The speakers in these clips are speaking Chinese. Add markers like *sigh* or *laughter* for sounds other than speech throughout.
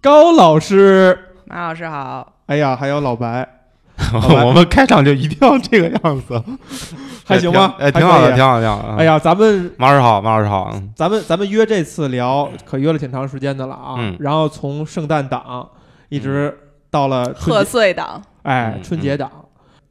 高老师，马老师好，哎呀，还有老白，*laughs* 我们开场就一定要这个样子，*laughs* 还行吗？哎，挺好的，挺好的，挺好的。哎，呀，咱们马老师好，马老师好。嗯咱们咱们约这次聊，可约了挺长时间的了啊。嗯然后从圣诞档一直到了贺，岁档哎，嗯春节档。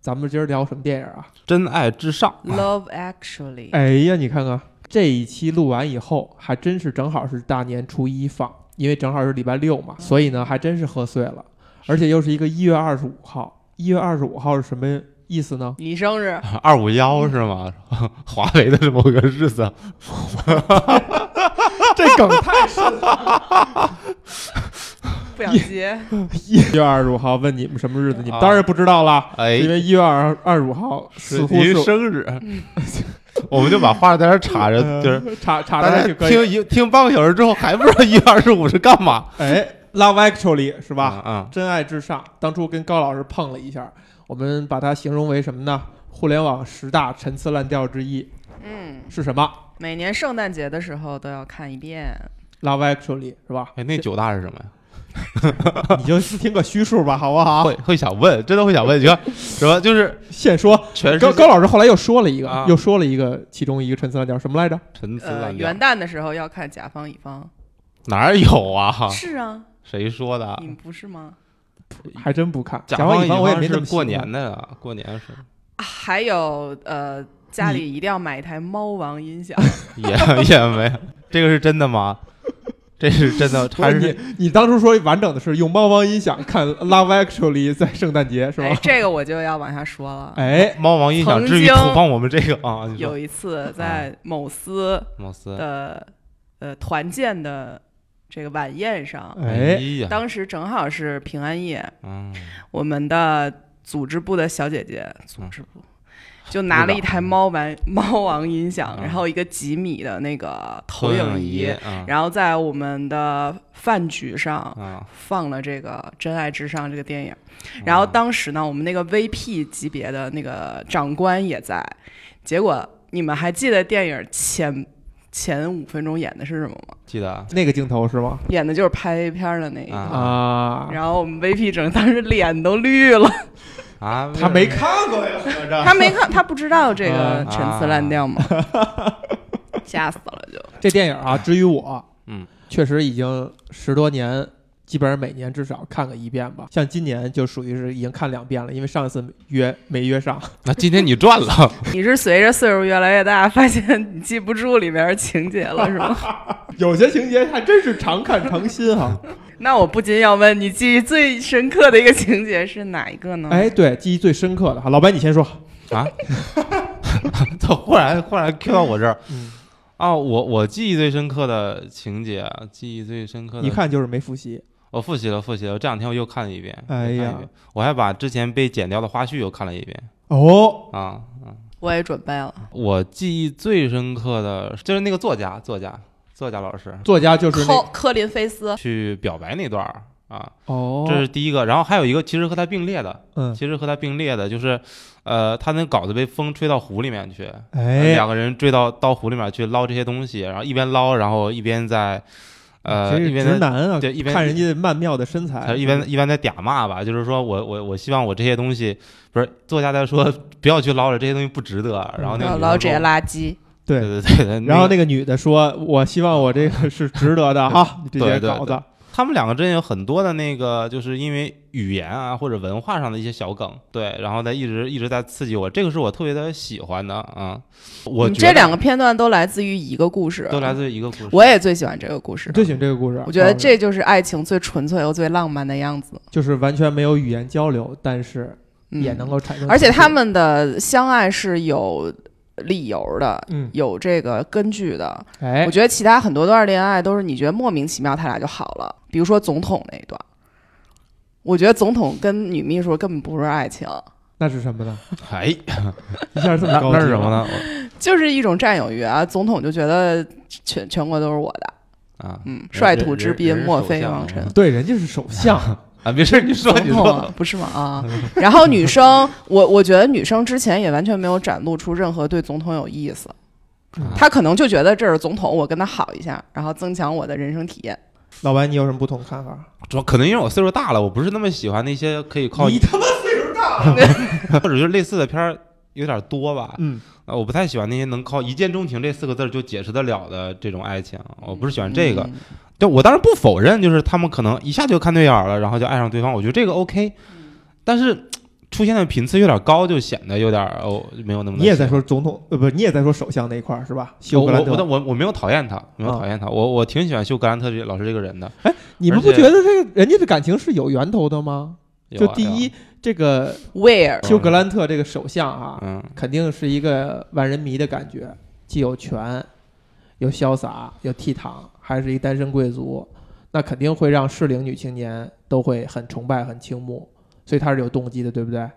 咱们今儿聊什么电影啊？真爱至上，，Love Actually，哎呀，你看看这一期录完以后，还真是正好是大年初一放，因为正好是礼拜六嘛，所以呢，还真是贺岁了，而且又是一个一月二十五号。一月二十五号是什么意思呢？你生日，*laughs* 二五幺是吗？*laughs* 华为的某个日子，*laughs* 这梗太深了。不想接，一月二十五号问你们什么日子，你们啊当然不知道了，哎，因为一月二二十五号似乎您是生日，*laughs* 我们就把话在这儿插着，呃就是查查大家来就可以。听一听半个小时之后还不知道一月二十五是干嘛，哎，Love Actually 是吧？啊，真爱至上，当初跟高老师碰了一下，我们把它形容为什么呢？互联网十大陈词滥调之一嗯，是什么每年圣诞节的时候都要看一遍，？Love Actually 是吧？哎，那九大是什么呀？*laughs* 你就听个虚数吧，好不好？会会想问，真的会想问，你看什么？就是现说。全是高高老师后来又说了一个，啊又说了一个其中一个陈词滥调，什么来着？呃，陈词滥调元，旦的时候要看甲方乙方，哪有啊？是啊，谁说的你？们不是吗？还真不看。甲甲方乙方我也没怎么是过年的呀，过年是啊还有呃，家里一定要买一台猫王音响，*laughs* 也也没有，这个是真的吗？这是真的，*laughs* 还是你，你当初说完整的是用猫王音响看《Love Actually》在圣诞节是吧？哎，这个我就要往下说了。哎，猫王音响曾至于投放我们这个啊？有一次在某司某司，的呃团建的这个晚宴上，哎，呀，当时正好是平安夜，嗯，我们的组织部的小姐姐，组织部就拿了一台猫玩 *laughs* 猫王音响，嗯然后一个几米的那个投影仪，啊然后在我们的饭局上啊，放了这个《真爱至上》这个电影。然后当时呢，我们那个 VP 级别的那个长官也在。结果你们还记得电影前前五分钟演的是什么吗？记得那个镜头是吗？演的就是拍 A 片的那一个。啊啊，然后我们 VP 整当时脸都绿了，啊，他没看过呀，*laughs* 合着他没看，他不知道这个啊陈词滥调吗？*laughs* 吓死了就。这电影啊，至于我，嗯，确实已经十多年，基本上每年至少看个一遍吧。像今年就属于是已经看两遍了，因为上一次约没约上。*laughs* 那今天你赚了，*laughs* 你是随着岁数越来越大，发现你记不住里面的情节了，是吗？*laughs* 有些情节还真是常看常新哈。那我不禁要问你，记忆最深刻的一个情节是哪一个呢？哎，对，记忆最深刻的，哈，老白你先说。啊！他忽然忽然 Q 到我这儿嗯，啊！我我记忆最深刻的情节，啊，记忆最深刻的，一看就是没复习。我复习了复习了，这两天我又看了一遍。哎呀我还把之前被剪掉的花絮又看了一遍哦，啊。嗯我也准备了。我记忆最深刻的就是那个作家，作家，作家老师作家就是科科林菲斯，去表白那段儿啊，哦，这是第一个。然后还有一个其实和他并列的，嗯，其实和他并列的就是，呃，他那稿子被风吹到湖里面去，两个人追到到湖里面去捞这些东西，然后一边捞，然后一边在，呃，一边在。直男啊，对一边看人家曼妙的身材，他一边一边在嗲骂吧，就是说我我我希望我这些东西不是作家在说不要去捞了，这些东西不值得。然后那个要捞这些垃圾。对对对对然后那个女的说：“我希望我这个是值得的哈，*laughs* 你这些稿子。他们两个之间有很多的那个，就是因为语言啊或者文化上的一些小梗，对，然后在一直一直在刺激我，这个是我特别的喜欢的啊。我这两个片段都来自于一个故事，都来自于一个故事，我也最喜欢这个故事。最喜欢这个故事，我觉得啊这就是爱情最纯粹又最浪漫的样子，就是完全没有语言交流，但是嗯也能够产生。而且他们的相爱是有理由的，嗯，有这个根据的。哎我，觉得其他很多段恋爱都是你觉得莫名其妙，他俩就好了。比如说总统那一段，我觉得总统跟女秘书根本不是爱情，那是什么呢？*laughs* 哎，一下这么那高那是什么？呢？*laughs* 就是一种占有欲啊。总统就觉得全全国都是我的，啊，嗯，率土之滨，莫非王臣。对，人家是首相，*laughs* 啊，没事，你说你说，不是吗？啊，然后女生，我我觉得女生之前也完全没有展露出任何对总统有意思，嗯她可能就觉得这是总统，我跟他好一下，然后增强我的人生体验。老白，你有什么不同看法？主要可能因为我岁数大了，我不是那么喜欢那些可以靠你他妈岁数大，*laughs* 或者是类似的片儿有点多吧。嗯，啊，我不太喜欢那些能靠一见钟情这四个字儿就解释得了的这种爱情，我不是喜欢这个。嗯对我当然不否认，就是他们可能一下就看对眼儿了，然后就爱上对方，我觉得这个 OK。但是出现的频次有点高，就显得有点儿哦没有那么。你也在说总统，呃，不，你也在说首相那一块儿是吧？我休格兰特，我我我我没有讨厌他，没有啊讨厌他，我我挺喜欢休格兰特这老师这个人的。哎你们不觉得这个人家的感情是有源头的吗？就第一，这个 Where 休格兰特这个首相啊，嗯。肯定是一个万人迷的感觉，既有权，又潇洒，又倜傥，还是一单身贵族，那肯定会让适龄女青年都会很崇拜、很倾慕，所以他是有动机的，对不对？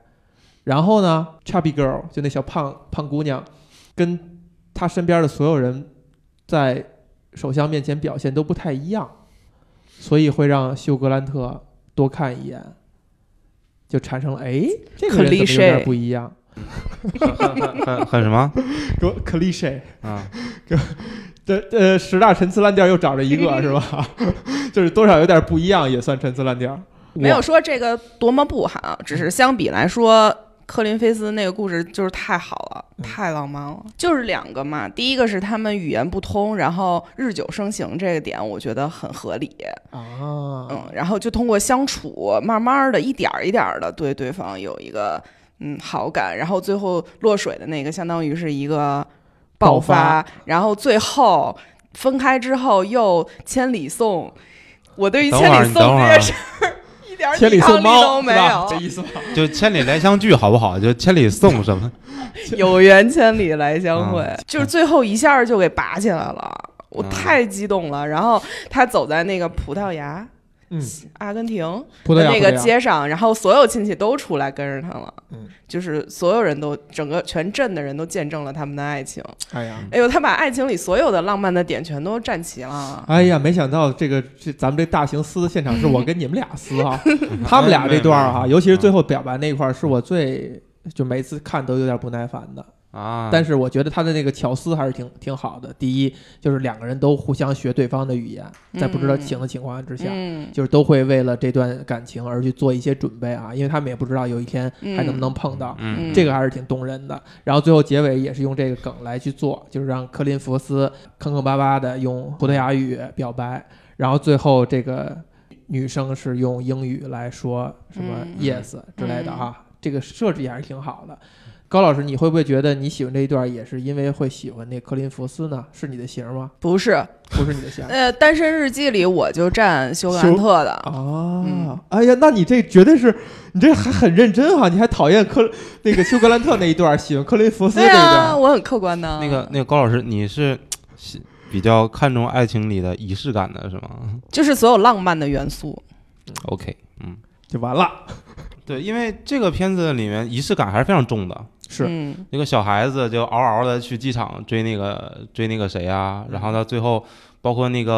然后呢，Chubby Girl 就那小胖胖姑娘，跟她身边的所有人在首相面前表现都不太一样，所以会让休格兰特多看一眼，就产生了哎，这个人怎么有点不一样？很很很很 *laughs* 很什么给我 cliche，啊？*laughs* 这呃十大陈词滥调又找着一个是吧？*laughs* 就是多少有点不一样，也算陈词滥调。没有说这个多么不好，只是相比来说，科林菲斯那个故事就是太好了，嗯太浪漫了。就是两个嘛，第一个是他们语言不通，然后日久生情这个点，我觉得很合理。啊，嗯，然后就通过相处，慢慢的一点儿一点儿的对对方有一个嗯好感，然后最后落水的那个相当于是一个爆爆发然后最后分开之后又千里送。我对于千里送这件事儿一点儿千里送猫都没有？这有，意思吧？*laughs* 就千里来相聚好不好？就千里送什么？*laughs* 有缘千里来相会，嗯就是最后一下就给拔起来了。我嗯太激动了，然后他走在那个葡萄牙，嗯，阿根廷，葡萄牙那个街上，然后所有亲戚都出来跟着他了，嗯，就是所有人都整个全镇的人都见证了他们的爱情。哎呀。哎呦，他把爱情里所有的浪漫的点全都占齐了。哎呀，没想到这个这咱们这大型撕的现场是我跟你们俩撕啊，*laughs* 他们俩这段儿哈，尤其是最后表白那一块儿，是我最就每次看都有点不耐烦的。啊，但是我觉得他的那个巧思还是挺挺好的。第一，就是两个人都互相学对方的语言，在不知道情的情况之下，嗯，就是都会为了这段感情而去做一些准备啊，因为他们也不知道有一天还能不能碰到。嗯。这个还是挺动人的，然后最后结尾也是用这个梗来去做，就是让科林福斯坑坑巴巴的用葡萄牙语表白，然后最后这个女生是用英语来说什么嗯。yes 之类的哈，这个设置也还是挺好的。高老师，你会不会觉得你喜欢这一段也是因为会喜欢那克林福斯呢？是你的型吗？不是，不是你的型呃，单身日记里我就站休格兰特的，啊嗯！哎呀，那你这绝对是你这还很认真哈，你还讨厌克那个休格兰特那一段，喜欢克林福斯这对一段。啊，我很客观的。那个那个高老师，你是喜比较看重爱情里的仪式感的是吗就是所有浪漫的元素，？OK，嗯，就完了。对，因为这个片子里面仪式感还是非常重的。是。嗯。那个小孩子就嗷嗷的去机场追那个追那个谁啊，然后到最后，包括那个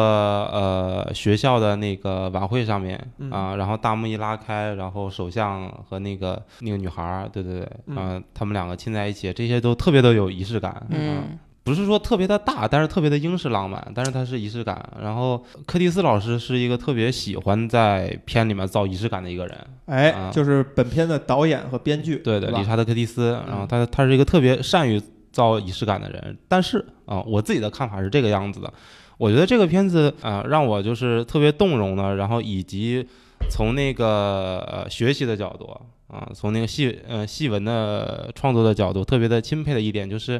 呃学校的那个晚会上面嗯。啊，然后大幕一拉开，然后首相和那个那个女孩儿，对对对，嗯。啊，他们两个亲在一起，这些都特别的有仪式感，啊。嗯不是说特别的大，但是特别的英式浪漫，但是它是仪式感。然后柯蒂斯老师是一个特别喜欢在片里面造仪式感的一个人，哎，啊就是本片的导演和编剧，对对，理查德·柯蒂斯，然后嗯他他是一个特别善于造仪式感的人。但是啊、我自己的看法是这个样子的，我觉得这个片子啊、让我就是特别动容的，然后以及从那个呃学习的角度啊、从那个戏呃戏文的创作的角度，特别的钦佩的一点就是，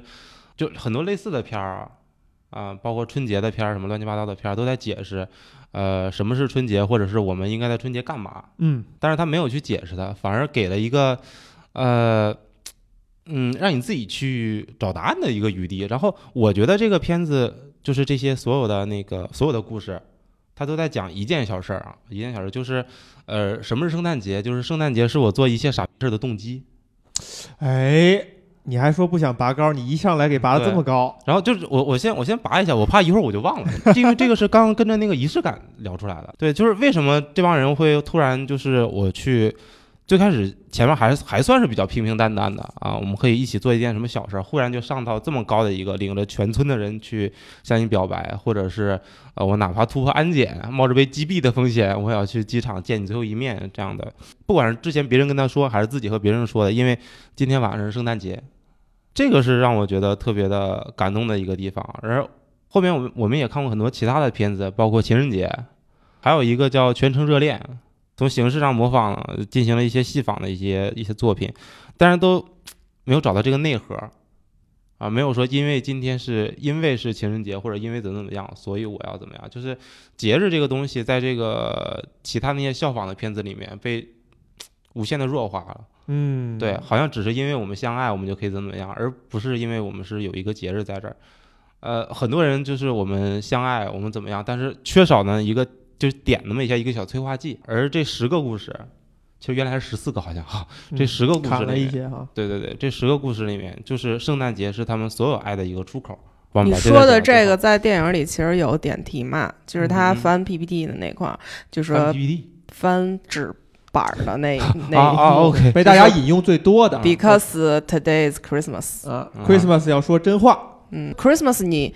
就很多类似的片儿啊。啊，包括春节的片儿，什么乱七八糟的片儿，都在解释，呃，什么是春节，或者是我们应该在春节干嘛。嗯但是他没有去解释它，反而给了一个，呃，嗯，让你自己去找答案的一个余地。然后我觉得这个片子就是这些所有的那个所有的故事，他都在讲一件小事儿啊，一件小事儿就是，呃，什么是圣诞节？就是圣诞节是我做一切傻事儿的动机。哎，你还说不想拔高，你一上来给拔的这么高，然后就是我我先我先拔一下，我怕一会儿我就忘了，因为这个是刚刚跟着那个仪式感聊出来的。对，就是为什么这帮人会突然就是我去最开始前面还还算是比较平平淡淡的啊，我们可以一起做一件什么小事儿，忽然就上到这么高的一个，领着全村的人去向你表白，或者是呃，我哪怕突破安检，冒着被击毙的风险，我也要去机场见你最后一面，这样的，不管是之前别人跟他说，还是自己和别人说的，因为今天晚上是圣诞节，这个是让我觉得特别的感动的一个地方。而后面我们我们也看过很多其他的片子，包括情人节，还有一个叫《全程热恋》。从形式上模仿，进行了一些戏仿的一些一些作品，但是都没有找到这个内核，啊，没有说因为今天是因为是情人节或者因为怎么怎么样，所以我要怎么样，就是节日这个东西，在这个其他那些效仿的片子里面被无限的弱化了。嗯，对，好像只是因为我们相爱，我们就可以怎么怎么样，而不是因为我们是有一个节日在这儿。呃，很多人就是我们相爱，我们怎么样，但是缺少呢一个。就是点那么一下一个小催化剂，而这十个故事，其实原来是十四个，好像哈，这十个故事里面，对对对，这十个故事里面，就是圣诞节是他们所有爱的一个出口。你说的这个在电影里其实有点题嘛，就是他翻 PPT 的那块儿，就是翻纸板儿的那 *laughs* 那啊 OK，被大家引用最多的，Because today is Christmas，啊，Christmas 要说真话，嗯，Christmas 你。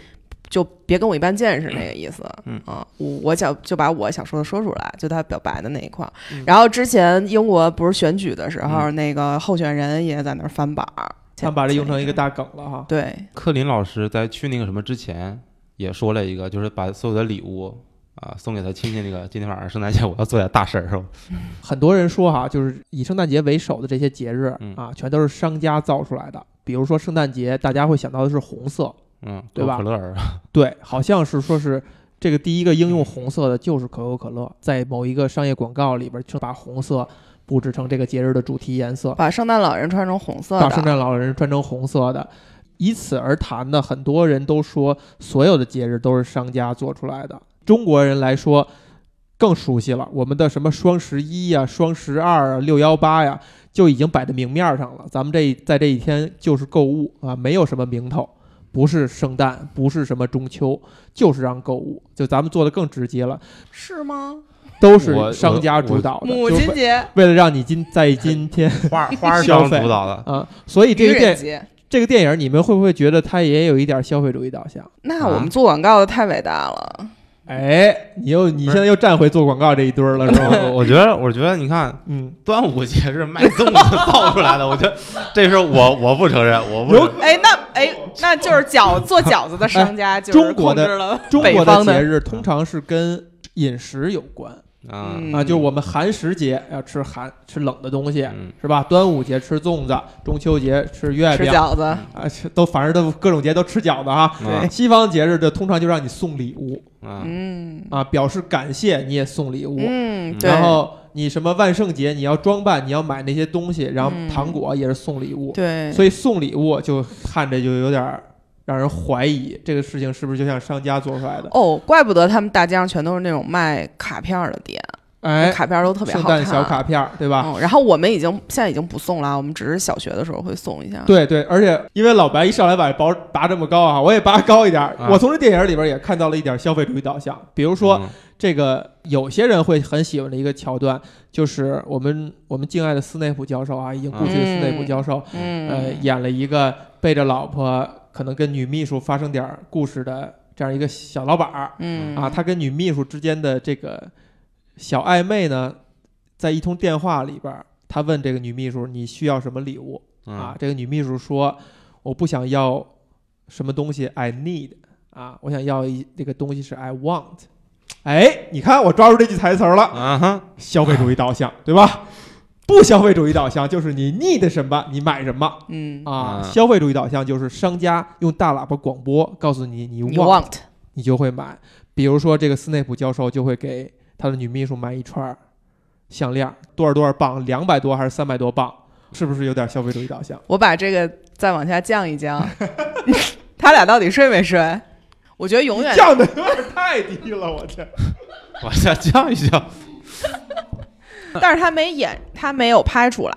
就别跟我一般见识那个意思，嗯啊，我我想就把我想说的说出来，就他表白的那一块。然后之前英国不是选举的时候，那个候选人也在那儿翻板儿，他把这用成一个大梗了哈。对，克林老师在去那个什么之前也说了一个，就是把所有的礼物啊送给他亲戚。那个今天晚上圣诞节我要做点大事儿，是吧？*laughs* 很多人说哈，就是以圣诞节为首的这些节日啊，全都是商家造出来的。比如说圣诞节，大家会想到的是红色。嗯，对吧？可乐儿，*laughs* 对，好像是说是这个第一个应用红色的就是可口可乐，在某一个商业广告里边就把红色布置成这个节日的主题颜色，把圣诞老人穿成红色的，把圣诞老人穿成红色的，以此而谈的很多人都说所有的节日都是商家做出来的。中国人来说更熟悉了，我们的什么双十一呀、双十二啊、六幺八呀，就已经摆在明面上了。咱们这在这一天就是购物啊，没有什么名头。不是圣诞，不是什么中秋，就是让购物。就咱们做的更直接了，是吗？都是商家主导的。母亲节为了让你今在今天 *laughs* 花花商主导的啊，所以这个电这个电影，你们会不会觉得它也有一点消费主义导向？那我们做广告的太伟大了。哎，你又你现在又站回做广告这一堆了，是吧？我觉得，我觉得，你看，嗯，端午节是卖粽子造出来的，我觉得 *laughs* 这是我我不承认，我不。哎，那哎，那就是饺做饺子的商家就 *laughs* 中国的中国的节日通常是跟饮食有关。啊啊！就我们寒食节要吃寒吃冷的东西，嗯、是吧？端午节吃粽子，中秋节吃月饼、吃饺子啊，都反正都各种节都吃饺子哈。对，西方节日的通常就让你送礼物，嗯啊，表示感谢你也送礼物，嗯，然后你什么万圣节你要装扮，你要买那些东西，然后糖果也是送礼物，对，所以送礼物就看着就有点让人怀疑这个事情是不是就像商家做出来的哦，怪不得他们大街上全都是那种卖卡片的店，哎，卡片都特别好看，圣诞小卡片，对吧？然后我们已经现在已经不送了，我们只是小学的时候会送一下。对对，而且因为老白一上来把包拔这么高啊，我也拔高一点。我从这电影里边也看到了一点消费主义导向，比如说这个有些人会很喜欢的一个桥段，就是我们我们敬爱的斯内普教授啊，已经故去的斯内普教授，呃，演了一个背着老婆。可能跟女秘书发生点故事的这样一个小老板儿，嗯啊，他跟女秘书之间的这个小暧昧呢，在一通电话里边，他问这个女秘书你需要什么礼物啊？这个女秘书说我不想要什么东西，I need 啊，我想要一那个东西是 I want。哎，你看我抓住这句台词了，啊哈，消费主义导向，对吧？不消费主义导向就是你 need 什么你买什么，嗯啊，消费主义导向就是商家用大喇叭广播告诉你你 want 你就会买。比如说这个斯内普教授就会给他的女秘书买一串项链，多少多少磅，两百多还是三百多磅，是不是有点消费主义导向？我把这个再往下降一降，*laughs* 他俩到底睡没睡？我觉得永远降的有点太低了，我天 *laughs* 往下降一降。*laughs* 但是他没演，他没有拍出来，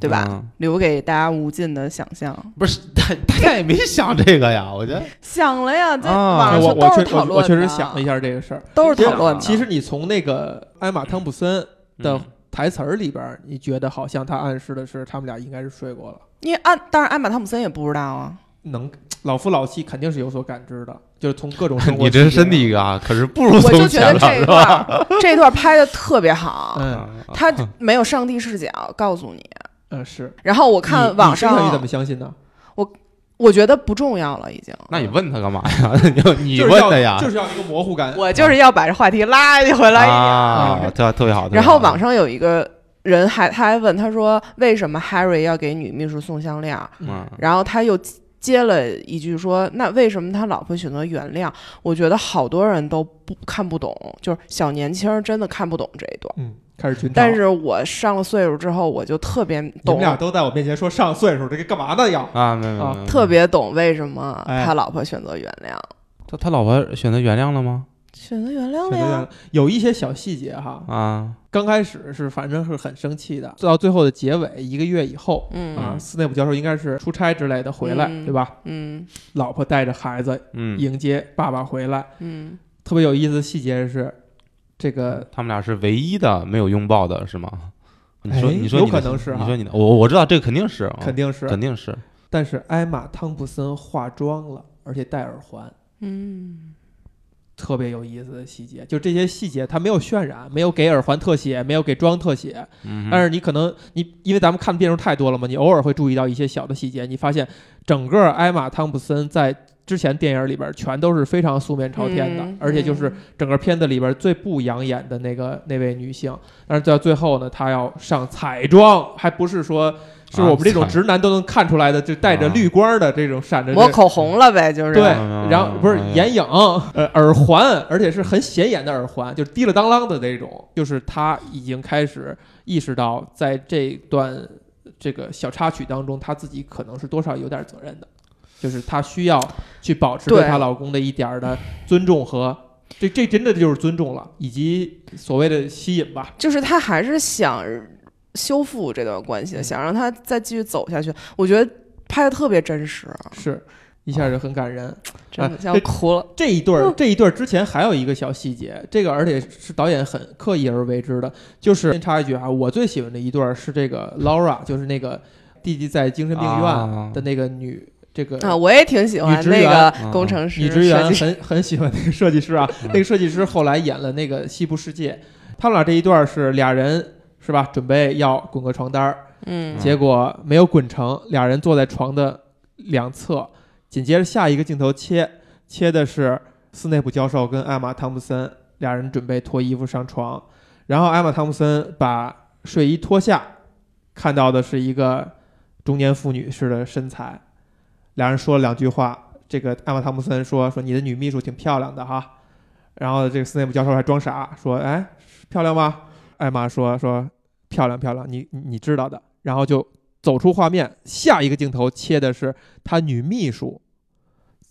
对吧？嗯留给大家无尽的想象。不是，*laughs* 大大家也没想这个呀，我觉得想了呀，在啊网我上都是我讨论我确实想了一下这个事儿，都是讨论的。其实你从那个艾玛汤普森的台词儿里边儿，你觉得好像他暗示的是他们俩应该是睡过了。因为安，当然艾玛汤普森也不知道啊。能老夫老妻肯定是有所感知的，就是从各种生活你这身体啊，可是不如我就从前了，觉得这一是段吧？这一段拍的特别好，嗯啊他没有上帝视角告诉你。*laughs* 嗯是。然后我我看网上你怎么相信呢？我我觉得不重要了，已经。那你问他干嘛呀？*laughs* 你你就是要问他呀？就是要一个模糊感。我就是要把这话题拉回来一点。啊，特特别好。特别好然后网上有一个人还他还问他说，为什么 Harry 要给女秘书送项链？嗯然后他又接了一句说，那为什么他老婆选择原谅？我觉得好多人都不看不懂，就是小年轻儿真的看不懂这一段。嗯，开始群。但是我上了岁数之后，我就特别懂你们，俩都在我面前说上岁数，这个干嘛呢？要啊，没有没有啊，特别懂为什么哎他老婆选择原谅，他他老婆选择原谅了吗？选择原谅了。有一些小细节哈，啊，刚开始是反正是很生气的，到最后的结尾一个月以后。嗯。啊，斯内普教授应该是出差之类的回来，嗯。对吧？嗯。老婆带着孩子嗯，迎接爸爸回来，嗯，特别有意思的细节是，这个他们俩是唯一的没有拥抱的，是吗？你说，你说你的可能是哈。你说你的，我我知道这个肯定是，啊。肯定是，肯定是，但是艾玛汤普森化妆了，而且戴耳环，嗯，特别有意思的细节。就这些细节，它没有渲染，没有给耳环特写，没有给妆特写，嗯，但是你可能你因为咱们看的变数太多了嘛，你偶尔会注意到一些小的细节，你发现整个艾玛汤普森在之前电影里边全都是非常素面朝天的，嗯而且就是整个片子里边最不养眼的那个那位女性，但是到最后呢，她要上彩妆，还不是说是我们这种直男都能看出来的，就带着啊绿光的这种闪着抹口红了呗，就是对，嗯然后不是眼影，呃，耳环，而且是很显眼的耳环，就是滴了当啷的那种。就是他已经开始意识到，在这段这个小插曲当中，他自己可能是多少有点责任的，就是她需要去保持对对她老公的一点儿的尊重和这这真的就是尊重了，以及所谓的吸引吧。就是她还是想修复这段关系想让他再继续走下去。我觉得拍的特别真实，是一下就很感人。真的啊这要哭了。这一对儿，这一对儿之前还有一个小细节，这个而且是导演很刻意而为之的，就是先插一句啊，我最喜欢的一对儿是这个 Laura，就是那个弟弟在精神病院啊的那个女，这个啊，我也挺喜欢那个啊工程师女职员很很喜欢那个设计师啊，那个设计师后来演了那个《西部世界》，他们俩这一段儿是俩人是吧，准备要滚个床单儿，嗯。结果没有滚成，俩人坐在床的两侧，紧接着下一个镜头切切的是斯内普教授跟艾玛汤普森俩人准备脱衣服上床，然后艾玛汤普森把睡衣脱下，看到的是一个中年妇女似的身材，俩人说了两句话，这个艾玛汤普森说说你的女秘书挺漂亮的哈，然后这个斯内普教授还装傻说哎漂亮吗？艾玛说说漂亮漂亮，你你知道的，然后就走出画面，下一个镜头切的是他女秘书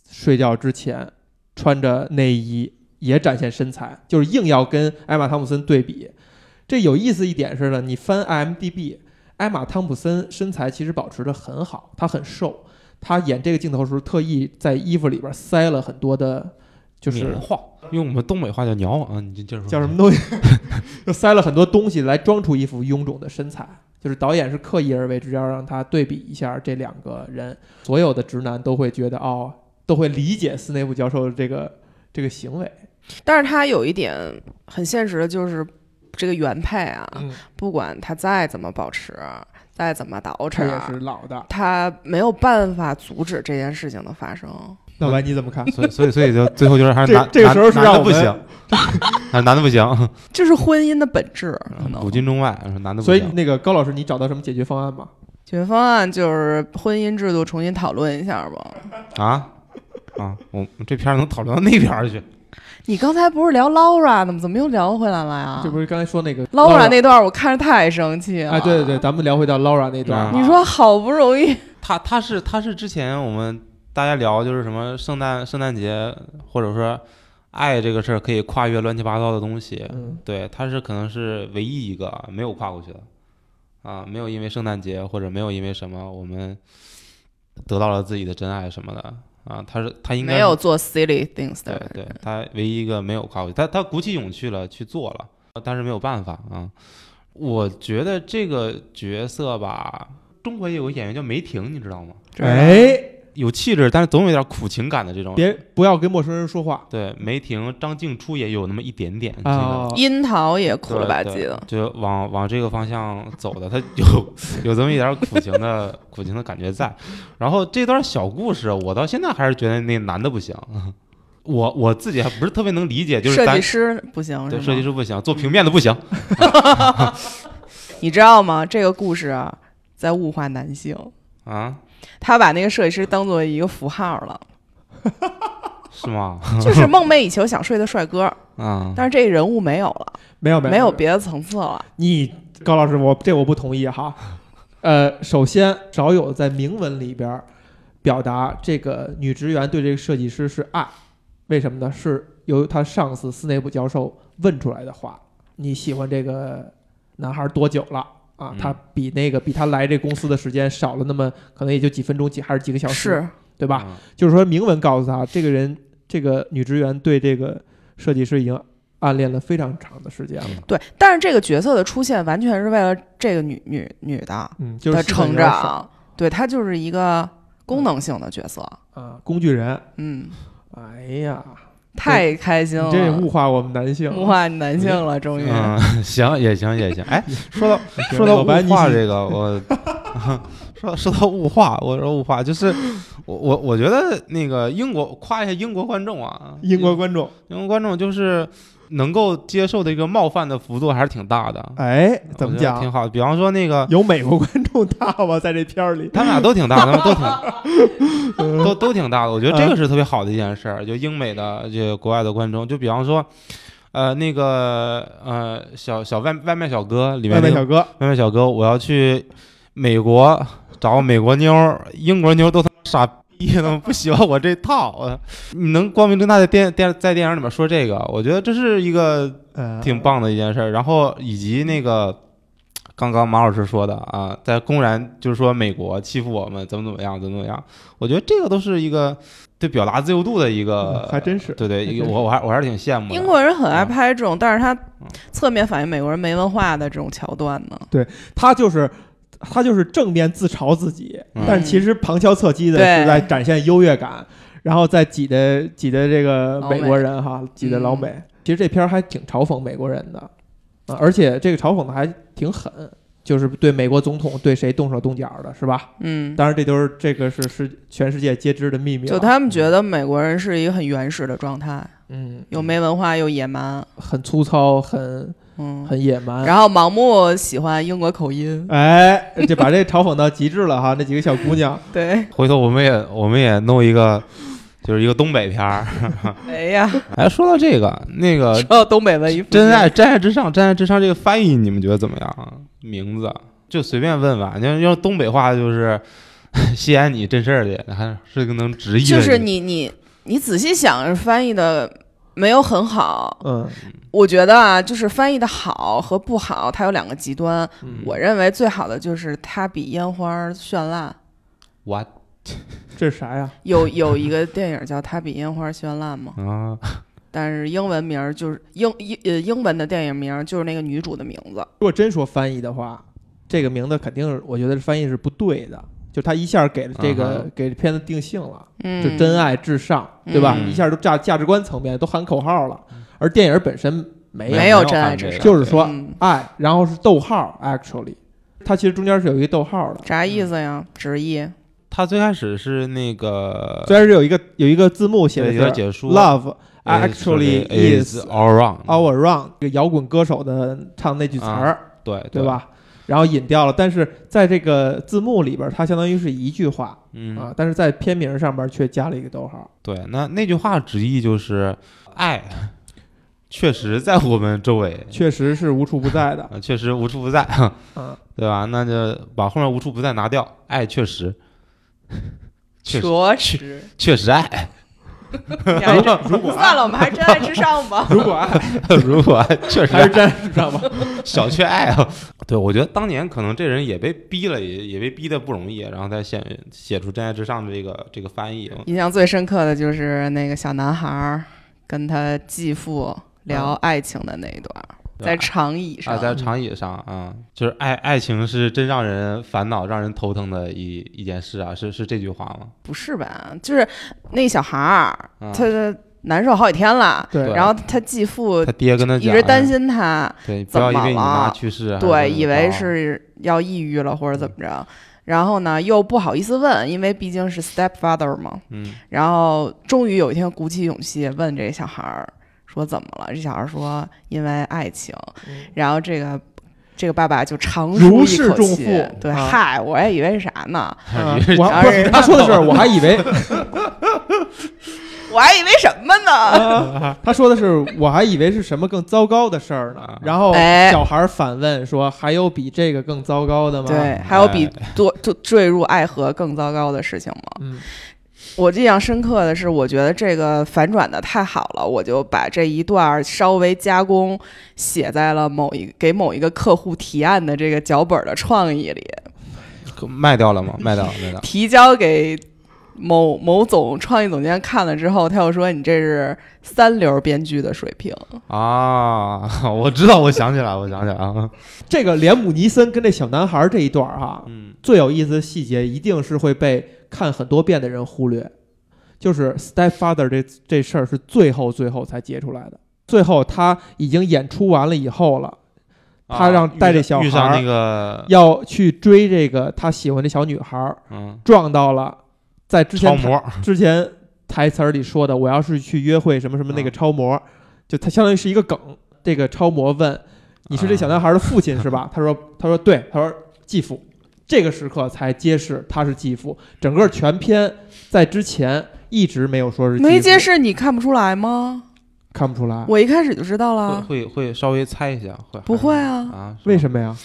睡觉之前穿着内衣，也展现身材，就是硬要跟艾玛汤普森对比。这有意思一点是呢，你翻 IMDB，艾玛汤普森身材其实保持的很好，她很瘦。她演这个镜头时候，特意在衣服里边塞了很多的，就是棉花，用我们东北话叫鸟啊，你接着说叫什么东西，*laughs* 就塞了很多东西来装出一副臃肿的身材。就是导演是刻意而为之，要让他对比一下这两个人。所有的直男都会觉得哦，都会理解斯内普教授的这个这个行为。但是他有一点很现实的，就是这个原配啊，嗯，不管他再怎么保持，再怎么捯饬他也，是老的。他没有办法阻止这件事情的发生。老白你怎么看？所以所以所以就最后就是还是男这这个时候是男让不行，还是男的不行，*laughs* 这是婚姻的本质，可能古今中外说男的不行所以行。那个高老师，你找到什么解决方案吗？解决方案就是婚姻制度重新讨论一下吧。啊啊！我这片儿能讨论到那边儿去？*laughs* 你刚才不是聊 Laura 的吗？怎么又聊回来了呀？这不是刚才说那个 Laura 那段我看着太生气了。哎，对对对，咱们聊回到 Laura 那段啊。你说好不容易，他他是他是之前我们大家聊就是什么圣诞圣诞节或者说爱这个事儿可以跨越乱七八糟的东西，嗯，对，他是可能是唯一一个没有跨过去的啊，没有因为圣诞节或者没有因为什么我们得到了自己的真爱什么的啊，他是他应该没有做 silly things 的对。对，他唯一一个没有跨过去，他他鼓起勇气了去做了，但是没有办法啊。我觉得这个角色吧，中国也有个演员叫梅婷，你知道吗？哎，有气质，但是总有点苦情感的这种。别不要跟陌生人说话对，梅婷、张静初也有那么一点点。啊！樱桃也苦了吧唧的，就往往这个方向走的，他有有这么一点苦情的 *laughs* 苦情的感觉在。然后这段小故事，我到现在还是觉得那男的不行。我我自己还不是特别能理解，就是设计师不行？对设计师不行，做平面的不行。*laughs* 你知道吗？这个故事啊，在物化男性，啊，他把那个设计师当做一个符号了，是吗？*laughs* 就是梦寐以求想睡的帅哥，啊，但是这人物没有了，没有没有没有别的层次了。你高老师，我这我不同意哈。呃，首先少有在铭文里边儿表达这个女职员对这个设计师是爱，为什么呢？是由他上司斯内普教授问出来的话。你喜欢这个男孩多久了？啊嗯，他比那个比他来这公司的时间少了那么可能也就几分钟几还是几个小时，是，对吧？嗯？就是说明文告诉他，这个人这个女职员对这个设计师已经暗恋了非常长的时间了。对，但是这个角色的出现完全是为了这个女女女的嗯，就是成长，对，她就是一个功能性的角色。啊，工具人。嗯，哎呀，太开心了，你这物化我们男性，物化男性了，终于。嗯，行也行也行。哎，*laughs* 说到说到物化这个，我 *laughs* 说说到物化，我说物化就是我我我觉得那个英国夸一下英国观众啊，英国观众，英国观众就是能够接受的一个冒犯的幅度还是挺大的。哎，怎么讲？挺好。比方说那个，有美国观众大吗？在这片儿里，他们俩都挺大，*laughs* 他们都挺都都挺大的。我觉得这个是特别好的一件事儿。就英美的这国外的观众，就比方说，呃，那个呃小小外外卖小哥里面那个外卖小哥，外卖小哥，我要去美国找美国妞儿，英国妞儿都他妈傻 *laughs* 逼，怎么不喜欢我这套。呃你能光明正大的电电在电影里面说这个，我觉得这是一个呃，挺棒的一件事儿。然后以及那个刚刚马老师说的啊，在公然就是说美国欺负我们怎么怎么样怎么怎么样，我觉得这个都是一个对表达自由度的一个嗯，还真是对对，我我还我还是挺羡慕的。英国人很爱嗯拍这种，但是他嗯侧面反映美国人没文化的这种桥段呢。对他就是他就是正面自嘲自己，嗯。但其实旁敲侧击的是在展现优越感，然后再挤的挤的这个美。美国人哈，挤的老嗯美。其实这片儿还挺嘲讽美国人的啊，而且这个嘲讽的还挺狠，就是对美国总统对谁动手动脚的，是吧？嗯，当然，这都是这个是是全世界皆知的秘密了。就他们觉得美国人是一个很原始的状态，嗯，又没文化又野蛮，很粗糙，很嗯，很野蛮。然后盲目喜欢英国口音，哎，就把这嘲讽到极致了哈！那几个小姑娘，*laughs* 对，回头我们也我们也弄一个，就是一个东北片儿。*laughs* 哎呀，哎，说到这个，那个说到东北文艺真爱真爱至上，真爱至上这个翻译你们觉得怎么样啊？名字就随便问吧，你要用东北话就是 *laughs* 西安你真事儿的，还是个能直译的。就是你你你仔细想，翻译的没有很好。嗯，我觉得啊，就是翻译的好和不好，它有两个极端。嗯我认为最好的就是它比烟花绚烂。what 这是啥呀？有有一个电影叫《它比烟花绚烂》吗？*laughs* 啊？但是英文名儿就是英英呃英文的电影名儿就是那个女主的名字。如果真说翻译的话，这个名字肯定是我觉得翻译是不对的。就他一下给了这个、给片子定性了，嗯，就真爱至上，对吧？嗯一下都价价值观层面都喊口号了，而电影本身没有，没有真爱至上。就是说嗯。爱，然后是逗号，actually，它其实中间是有一个逗号的，啥意思呀？直译。他最开始是那个最开始有一个有一个字幕写的对是有点解说。Love actually is all wrong，这个摇滚歌手的唱那句词儿，对。对？吧？然后引掉了，但是在这个字幕里边，它相当于是一句话嗯啊，但是在片名上边却加了一个逗号。对，那那句话直译就是爱，确实在我们周围，确实是无处不在的。啊，*laughs* 确实无处不在，嗯，*laughs* 对吧？那就把后面无处不在拿掉，爱确实，确实 *laughs* 确实，爱，*laughs* 如果算了，我们还是真爱至上吧。*laughs* 如果爱如果爱确实爱 *laughs* 还是真爱至上吧？小缺爱啊，对我觉得当年可能这人也被逼了，也也被逼的不容易，然后才写写出《真爱至上》的这个这个翻译。印象最深刻的就是那个小男孩儿跟他继父聊爱情的那一段儿。在长椅上，啊，在长椅上啊，就是爱爱情是真让人烦恼、让人头疼的一一件事啊，是是这句话吗？不是吧？就是那小孩儿，啊他难受好几天了，然后他继父他爹跟他讲，一直担心他，对，不怎么要因为你妈了去世，还对，以为是要抑郁了或者怎么着，然后呢又不好意思问，因为毕竟是 stepfather 嘛，嗯然后终于有一天鼓起勇气问这小孩儿说怎么了？这小孩说因为爱情，嗯然后这个。这个爸爸就长舒如一口气释重负对，*laughs* 啊 *laughs* 嗨，我还以为是啥呢？啊以为我不是他说的是，我还以为我还以为什么呢？他说的是，我还以为是什么更糟糕的事儿呢啊。*laughs* 然后哎小孩反问说：“还有比这个更糟糕的吗？”对，还有比哎多就坠入爱河更糟糕的事情吗？嗯，我印象深刻的是，我觉得这个反转的太好了，我就把这一段儿稍微加工写在了某一给某一个客户提案的这个脚本的创意里，卖掉了吗？卖掉了，卖掉了。提交给某某总创意总监看了之后，他又说你这是三流编剧的水平。啊，我知道，我想起来，我想起来啊，这个连姆尼森跟这小男孩这一段儿哈，嗯最有意思的细节一定是会被看很多遍的人忽略，就是 stepfather 这这事儿是最后最后才揭出来的。最后他已经演出完了以后了，他让啊带着小孩那个要去追这个他喜欢的小女孩儿，嗯撞到了在之前，之前台词儿里说的，我要是去约会什么什么那个超模，就他相当于是一个梗。这个超模问：“你是这小男孩的父亲是吧？”他说：“他说对，他说继父。”这个时刻才揭示他是继父。整个全篇在之前一直没有说是没揭，示，你看不出来吗？看不出来。我一开始就知道了，会会稍微猜一下，会不会啊。啊？为？什么呀？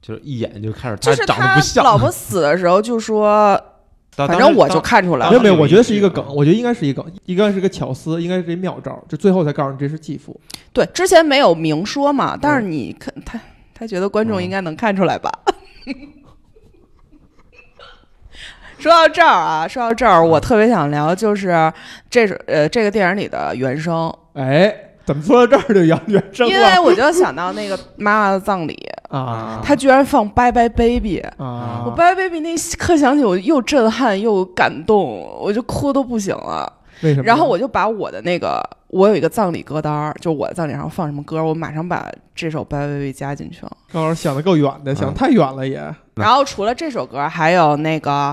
就是一眼就开始就是长得不像，老婆死的时候就说，*laughs* 反正我就看出来了没有我觉得是一个梗，我觉得应该是一个梗，应该是个巧思，应该是一妙招，就最后才告诉你这是继父。对，之前没有明说嘛，但嗯是你看他，他觉得观众应该能看出来吧？说到这儿啊，说到这儿，我特别想聊，就是这是呃这个电影里的原声，哎，怎么说到这儿就杨原声因为我就想到那个妈妈的葬礼，*laughs* 啊他居然放《Bye Bye Baby》。啊我《Bye Bye Baby》那一刻响起，我又震撼又感动，我就哭都不行了。为什么？然后我就把我的那个，我有一个葬礼歌单儿，就我的葬礼上放什么歌，我马上把这首《Bye Bye Baby》加进去了。高老师想的够远的，想嗯太远了也。嗯然后除了这首歌，还有那个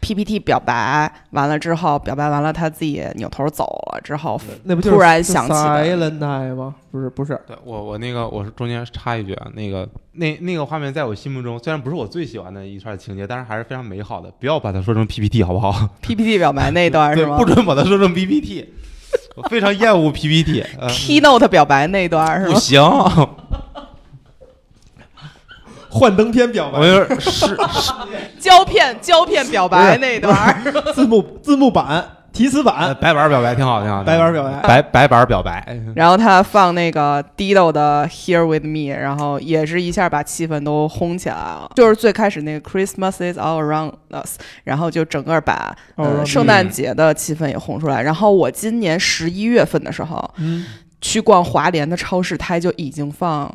PPT 表白，完了之后表白完了，他自己扭头走了之后，那不突然想起的 Silent Night 吗？不是，不是，对我我那个我是中间插一句啊，那个那那个画面在我心目中虽然不是我最喜欢的一串情节，但是还是非常美好的。不要把它说成 PPT 好不好？PPT 表白那段，是吗不准把它说成 PPT。我非常厌恶 PPT，*laughs* 呃、？Keynote 表白那段是吗？不行，幻灯片表白，有点 *laughs* 是胶片胶片表白那段，字幕字幕版、提词呃版、白板表白挺好，挺好。白板表白。白白板表白，然后他放那个 Dido 的 Here with Me，然后也是一下把气氛都烘起来了。就是最开始那个 Christmas is all around us，然后就整个把圣诞节的气氛也烘出来。然后我今年十一月份的时候嗯，去逛华联的超市，它就已经放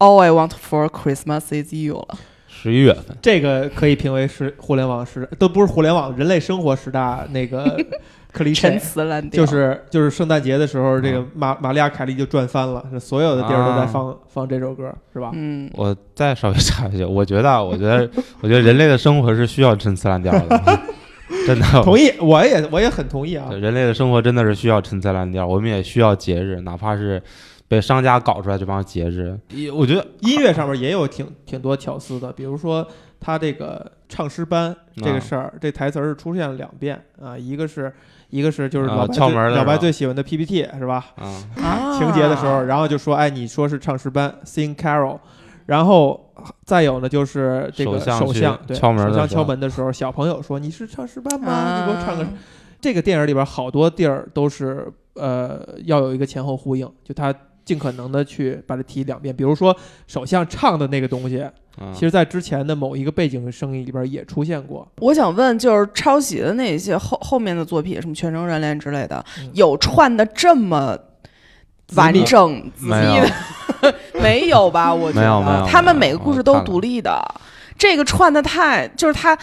All I Want for Christmas is You 了。十一月份，这个可以评为是互联网十，都不是互联网，人类生活十大那个 *laughs* 克里陈，词滥调，就是就是圣诞节的时候，这个嗯玛玛利亚凯莉就转翻了，所有的地儿都在啊放放这首歌，是吧？嗯，我再稍微插一句，我觉得啊，我觉得，*laughs* 我觉得人类的生活是需要陈词滥调的，*laughs* 真的。同意，我也我也很同意啊。人类的生活真的是需要陈词滥调，我们也需要节日，哪怕是被商家搞出来这帮节日，也我觉得音乐上面也有挺挺多巧思的，比如说他这个唱诗班这个事儿，这台词儿是出现了两遍啊，一个是一个是就是啊老白最老白最喜欢的 PPT 是吧？啊，啊情节的时候，然后就说哎，你说是唱诗班 sing carol，然后再有呢就是这个首相敲门的首相时候敲门的时候，小朋友说你是唱诗班吗？啊你给我唱个。这个电影里边好多地儿都是呃要有一个前后呼应，就他尽可能的去把它提两遍。比如说首相唱的那个东西，嗯其实在之前的某一个背景声音里边也出现过。我想问，就是抄袭的那些后后面的作品，什么《全城人恋》之类的，嗯有串的这么完整、仔没有密的？*laughs* 没有吧？我觉没有没有得他们每个故事都独立的，这个串的太就是他。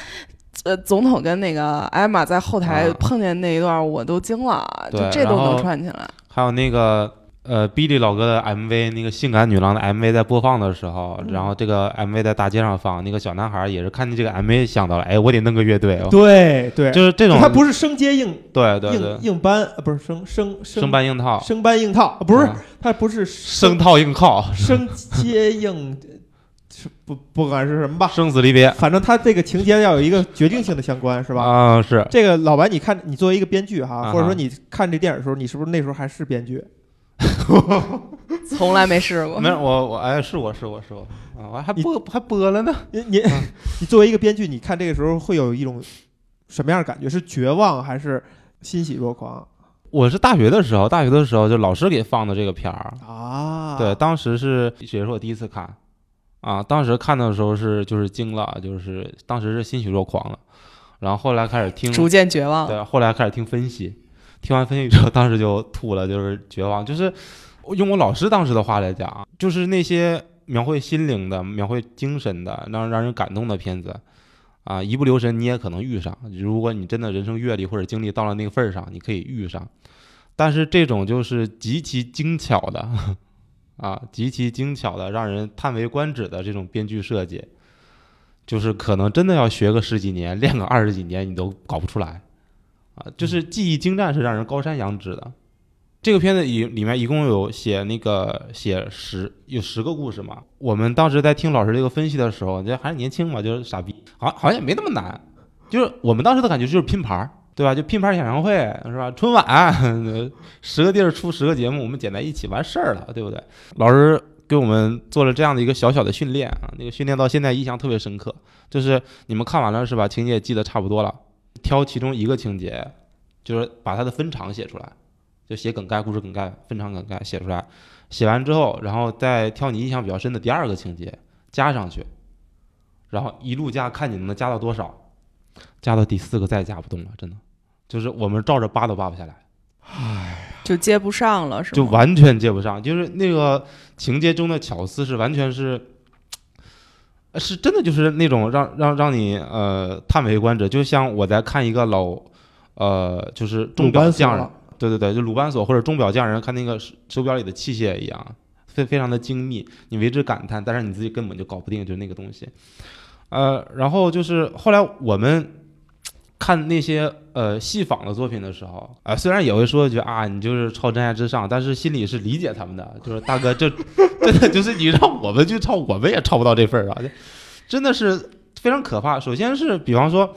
呃，总统跟那个艾玛在后台啊碰见那一段，我都惊了，就这都能串起来。还有那个呃，比利老哥的 MV，那个性感女郎的 MV 在播放的时候，嗯然后这个 MV 在大街上放，那个小男孩也是看见这个 MV 想到了，哎，我得弄个乐队哦，对对，就是这种，他不是生接硬硬对对对，硬搬，呃不是生生生搬硬套，生搬硬套，不是啊他不是生套硬靠，生接硬，是不不管是什么吧，*laughs* 生死离别，反正他这个情节要有一个决定性的相关，是吧？啊，是这个老白，你看，你作为一个编剧哈或者说你看这电影的时候，你是不是那时候还是编剧？*laughs* 从来没试过没。有我我哎试过试过试过啊，我还播还播了呢，*laughs* 你你你作为一个编剧，你看这个时候会有一种什么样的感觉？是绝望还是欣喜若狂我是大学的时候，大学的时候就老师给放的这个片儿，啊？对，，当时是也是我第一次看，啊，当时看的时候是就是惊了，就是当时是欣喜若狂了，然后后来开始听，逐渐绝望。对，后来开始听分析，听完分析之后，当时就吐了，就是绝望，就是用我老师当时的话来讲，就是那些描绘心灵的、描绘精神的、让让人感动的片子。啊，一不留神你也可能遇上。如果你真的人生阅历或者经历到了那个份儿上，你可以遇上。但是这种就是极其精巧的，*laughs* 啊，极其精巧的，让人叹为观止的这种编剧设计，就是可能真的要学个十几年，练个二十几年，你都搞不出来。啊，就是技艺精湛是让人高山仰止的。这个片子里里面一共有写那个写十有十个故事嘛。我们当时在听老师这个分析的时候，这还是年轻嘛，就是傻逼，好好像也没那么难。就是我们当时的感觉就是拼盘儿，对吧？就拼盘演唱会是吧？春晚 *laughs* 十个地儿出十个节目，我们剪在一起完事儿了，对不对？老师给我们做了这样的一个小小的训练啊，那个训练到现在印象特别深刻。就是你们看完了是吧？情节记得差不多了，挑其中一个情节，就是把它的分场写出来，就写梗概、故事梗概、分场梗概写出来。写完之后，然后再挑你印象比较深的第二个情节加上去，然后一路加，看你能加到多少，加到第四个再加不动了，真的，就是我们照着扒都扒不下来。唉就接不上了，是吗？就完全接不上，就是那个情节中的巧思是完全是，呃是真的就是那种让让让你呃叹为观止，就像我在看一个老呃就是钟表匠人，对对对，就鲁班锁或者钟表匠人看那个手手表里的器械一样，非非常的精密，你为之感叹，但是你自己根本就搞不定，就是那个东西。呃，然后就是后来我们看那些呃戏仿的作品的时候，啊、虽然也会说一句啊，你就是超真爱至上，但是心里是理解他们的，就是大哥，这 *laughs* 真的就是你让我们去抄，我们也抄不到这份儿啊，真的是非常可怕。首先是比方说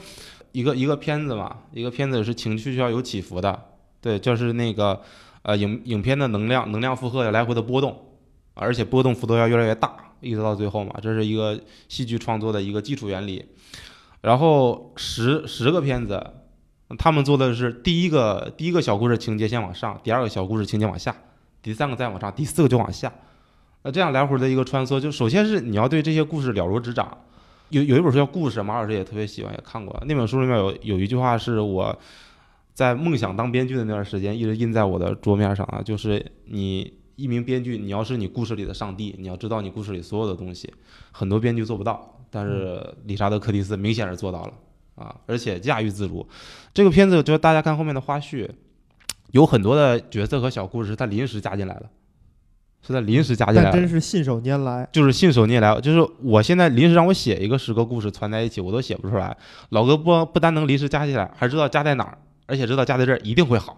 一个一个片子嘛，一个片子是情绪需要有起伏的，对，就是那个呃影影片的能量能量负荷要来回的波动，而且波动幅度要越来越大，一直到最后嘛，这是一个戏剧创作的一个基础原理。然后十十个片子，他们做的是第一个第一个小故事情节先往上，第二个小故事情节往下，第三个再往上，第四个就往下。那这样来回的一个穿梭，就首先是你要对这些故事了如指掌。有有一本书叫《故事》，马老师也特别喜欢，也看过。那本书里面有有一句话是我在梦想当编剧的那段时间一直印在我的桌面上啊，就是你一名编剧，你要是你故事里的上帝，你要知道你故事里所有的东西，很多编剧做不到。但是理查德·柯蒂斯明显是做到了啊，而且驾驭自如。这个片子就是大家看后面的花絮，有很多的角色和小故事他临时加进来的，是他临时加进来真。是信手拈来。就是信手拈来，就是我现在临时让我写一个十个故事攒在一起，我都写不出来。老哥不不单能临时加进来，还知道加在哪儿，而且知道加在这儿一定会好。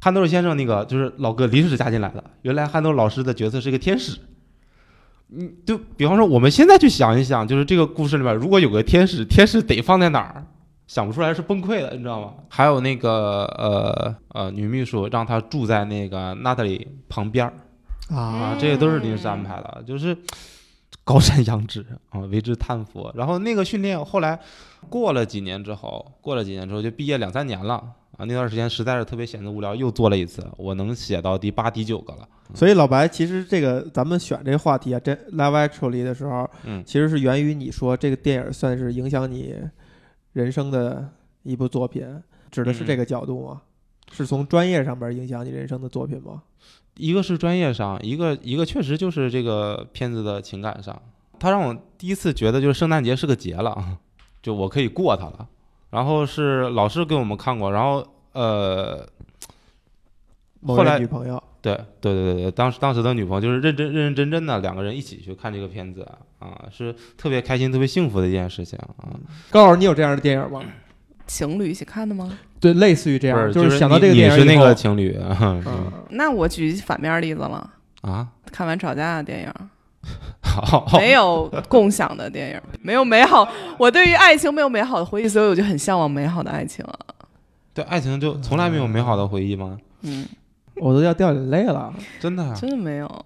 憨豆先生那个就是老哥临时加进来的，原来憨豆老师的角色是一个天使。你就比方说，我们现在去想一想，就是这个故事里面如果有个天使，天使得放在哪儿？想不出来是崩溃的，你知道吗？还有那个呃呃女秘书让她住在那个娜塔莉旁边儿，啊，啊，这些都是临时安排的，就是高山仰止啊，为之叹服。然后那个训练后来过了几年之后，过了几年之后就毕业两三年了啊，那段时间实在是特别闲得无聊，又做了一次，我能写到第八、第九个了。所以老白，其实这个咱们选这个话题啊，这 live actually 的时候，嗯其实是源于你说这个电影算是影响你人生的一部作品，指的是这个角度吗？是从专业上边影响你人生的作品吗？一个是专业上，一个一个确实就是这个片子的情感上，它让我第一次觉得就是圣诞节是个节了啊，*laughs* 就我可以过它了。然后是老师给我们看过，然后呃，后来女朋友，对对对对对，当时当时的女朋友就是认真认认真真的两个人一起去看这个片子啊，是特别开心、特别幸福的一件事情啊。高老师，你有这样的电影吗？情侣一起看的吗？对，类似于这样，就是想到这个电影你是那个情侣那我举反面例子了，啊，看完吵架的电影。好，没有共享的电影，没有美好。我对于爱情没有美好的回忆，所以我就很向往美好的爱情啊。对爱情就从来没有美好的回忆吗？嗯，我都要掉眼泪了。真的啊，真的没有。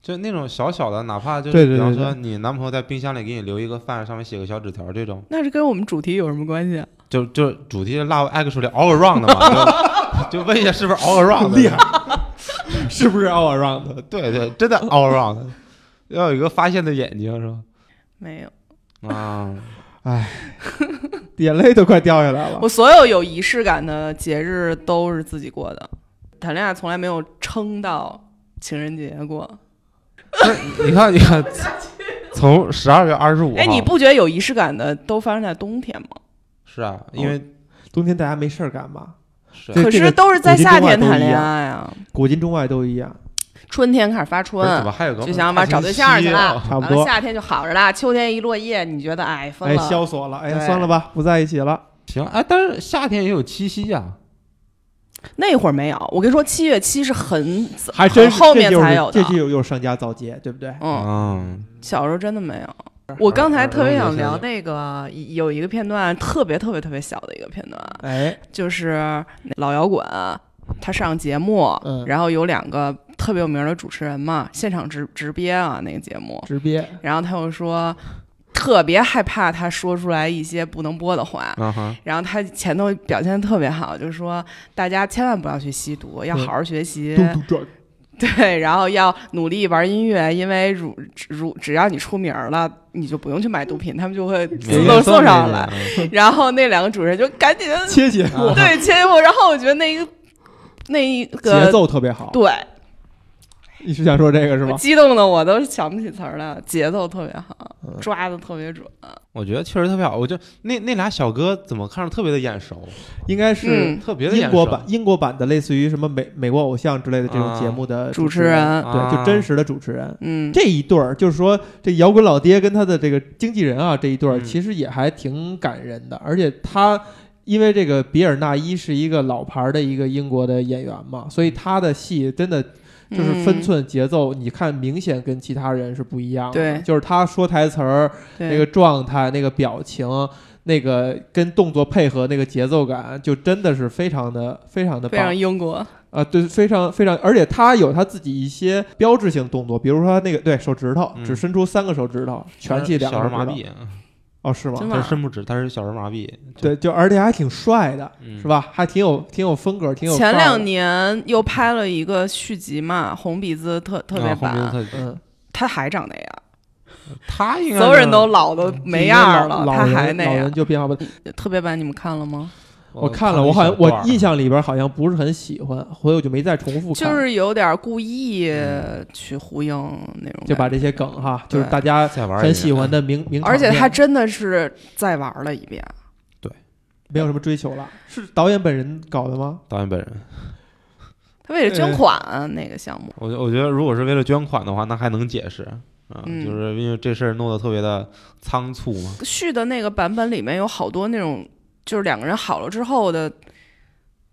就那种小小的，哪怕就是比方说你男朋友在冰箱里给你留一个饭，上面写个小纸条，这种那是跟我们主题有什么关系啊？就就主题是 love actually all around 的嘛，*laughs* 就就问一下是不是 all around 的厉害，*laughs* 是不是 all around？对对，真的 all around，要有一个发现的眼睛是吧？没有。啊，唉眼泪都快掉下来了。我所有有仪式感的节日都是自己过的，谈恋爱从来没有撑到情人节过。不是你看你看，从十二月二十五，哎，你不觉得有仪式感的都发生在冬天吗？是啊，因为冬天大家没事儿干嘛？是啊可是都是在夏天谈恋爱啊，古今中外都一样，春天开始发春。么，还有个就想把找对象去了。夕啊，差不多。夏天就好着了，秋天一落叶，你觉得哎分哎，了，萧索了，哎呀，算了吧，不在一起了。行哎，但是夏天也有七夕呀，那会儿没有，我跟你说，七月七是很还真后面才有的。这就又是商家造节，对不对？嗯，嗯，小时候真的没有。我刚才特别想聊嗯那个有一个片段，特别特别特别小的一个片段，哎，就是老摇滚他上节目，嗯。然后有两个特别有名的主持人嘛，现场直直憋啊那个节目，直憋，然后他又说特别害怕他说出来一些不能播的话，啊哈，然后他前头表现的特别好，就是说大家千万不要去吸毒，要好好学习，嘟嘟转，*laughs* 对，然后要努力玩音乐，因为如如只要你出名了，你就不用去买毒品，*laughs* 他们就会自动送上来。你，然后那两个主持人就赶紧切切，对切我，然后我觉得那一个那一个节奏特别好。对，你是想说这个是吗？激动的我都想不起词儿来，节奏特别好，嗯抓的特别准。我觉得确实特别好。我就那那俩小哥怎么看着特别的眼熟，应该是嗯特别的眼熟。英国版英国版的，类似于什么美美国偶像之类的这种节目的主持持人，人，对，就啊真实的主持人。嗯，这一对儿，就是说，这摇滚老爹跟他的这个经纪人啊，这一对儿嗯其实也还挺感人的。而且他因为这个比尔纳伊是一个老牌儿的一个英国的演员嘛，所以他的戏真的就是分嗯寸节奏，你看明显跟其他人是不一样的。对。就是他说台词儿那个状态、那个表情、那个跟动作配合那个节奏感，就真的是非常的非常的棒。非常英国，啊！对，非常非常，而且他有他自己一些标志性动作，比如说他那个对手指头、嗯。只伸出三个手指头，全系两小个手指头。儿麻痹，哦，是吗真？他是伸不直，他是小儿麻痹，对，就而且还挺帅的，嗯是？吧？还挺有挺有风格，挺有前两年又拍了一个续集嘛，红鼻子特特别啊红鼻子嗯，他还长那样，他应该所有人都老的没样了，他还那样老人。就变化不。特别版你们看了吗？我看了，我好像我印象里边好像不是很喜欢，所以我就没再重复看。就是有点故意嗯去呼应那种，就把这些梗哈，就是大家很喜欢的名名而且他真的是再玩了一遍。对没有什么追求了。是导演本人搞的吗？导演本人。他为了捐款那个项目，我我觉得，如果是为了捐款的话，那还能解释啊，嗯就是因为这事儿弄得特别的仓促嘛。续的那个版本里面有好多那种，就是两个人好了之后的，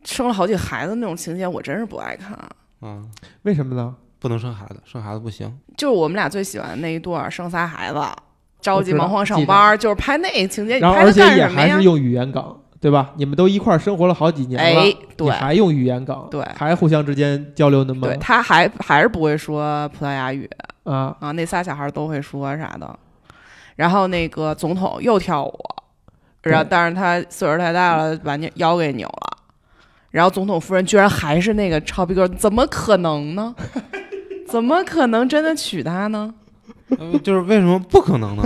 生了好几个孩子那种情节，我真是不爱看。啊，为什么呢？不能生孩子，生孩子不行。就是我们俩最喜欢那一对儿，生仨孩子，着急忙慌上班，就是拍那情节，你然后拍它而且也干什么呀还是？用语言梗，对吧？你们都一块儿生活了好几年了，哎，你对还用语言梗，对还互相之间交流那么对，他还还是不会说葡萄牙语啊，啊，那仨小孩都会说啥的。然后那个总统又跳舞，然后但是他岁数太大了，把那腰给扭了。然后总统夫人居然还是那个超逼哥，怎么可能呢？怎么可能真的娶她呢？呃就是为什么不可能呢？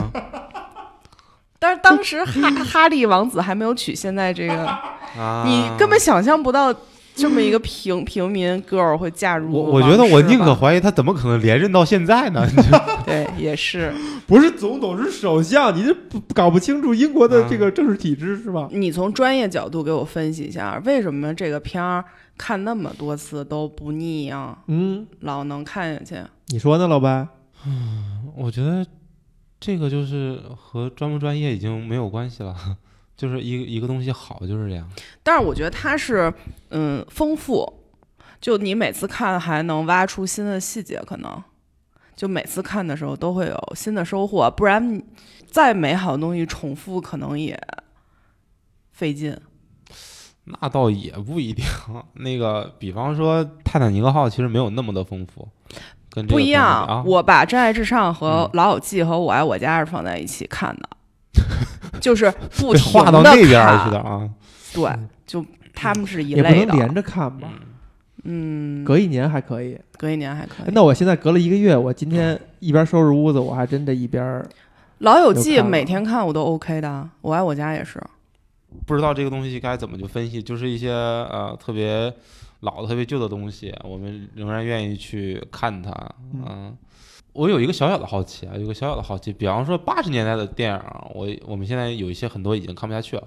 *laughs* 但是当时哈哈利王子还没有娶现在这个，啊，你根本想象不到这么一个平平民 girl 会嫁入我我觉得我宁可怀疑他怎么可能连任到现在呢？*laughs* 对，也是。*laughs* 不是总统是首相，你这不搞不清楚英国的这个政治体制是吧？你从专业角度给我分析一下，为什么这个片儿看那么多次都不腻啊？嗯，老能看下去。你说呢，老白？嗯我觉得这个就是和专不专业已经没有关系了，就是一个一个东西好就是这样。但是我觉得它是嗯丰富，就你每次看还能挖出新的细节，可能就每次看的时候都会有新的收获，不然再美好的东西重复可能也费劲。那倒也不一定。那个，比方说《泰坦尼克号》，其实没有那么的丰富，跟这个不一样。我把《真爱至上》和嗯《老友记》和《我爱我家》是放在一起看的，就是不被停划到的那边去的啊。对，就他们是一也不类的。能连着看吧，嗯，隔一年还可以。隔一年还可以。那我现在隔了一个月，我今天一边收拾屋子，我还真的一边儿老友记每天看我都 OK 的，我爱我家也是。不知道这个东西该怎么去分析，就是一些呃特别老的、特别旧的东西，我们仍然愿意去看它。嗯嗯，我有一个小小的好奇啊，有个小小的好奇，比方说八十年代的电影啊，我我们现在有一些很多已经看不下去了。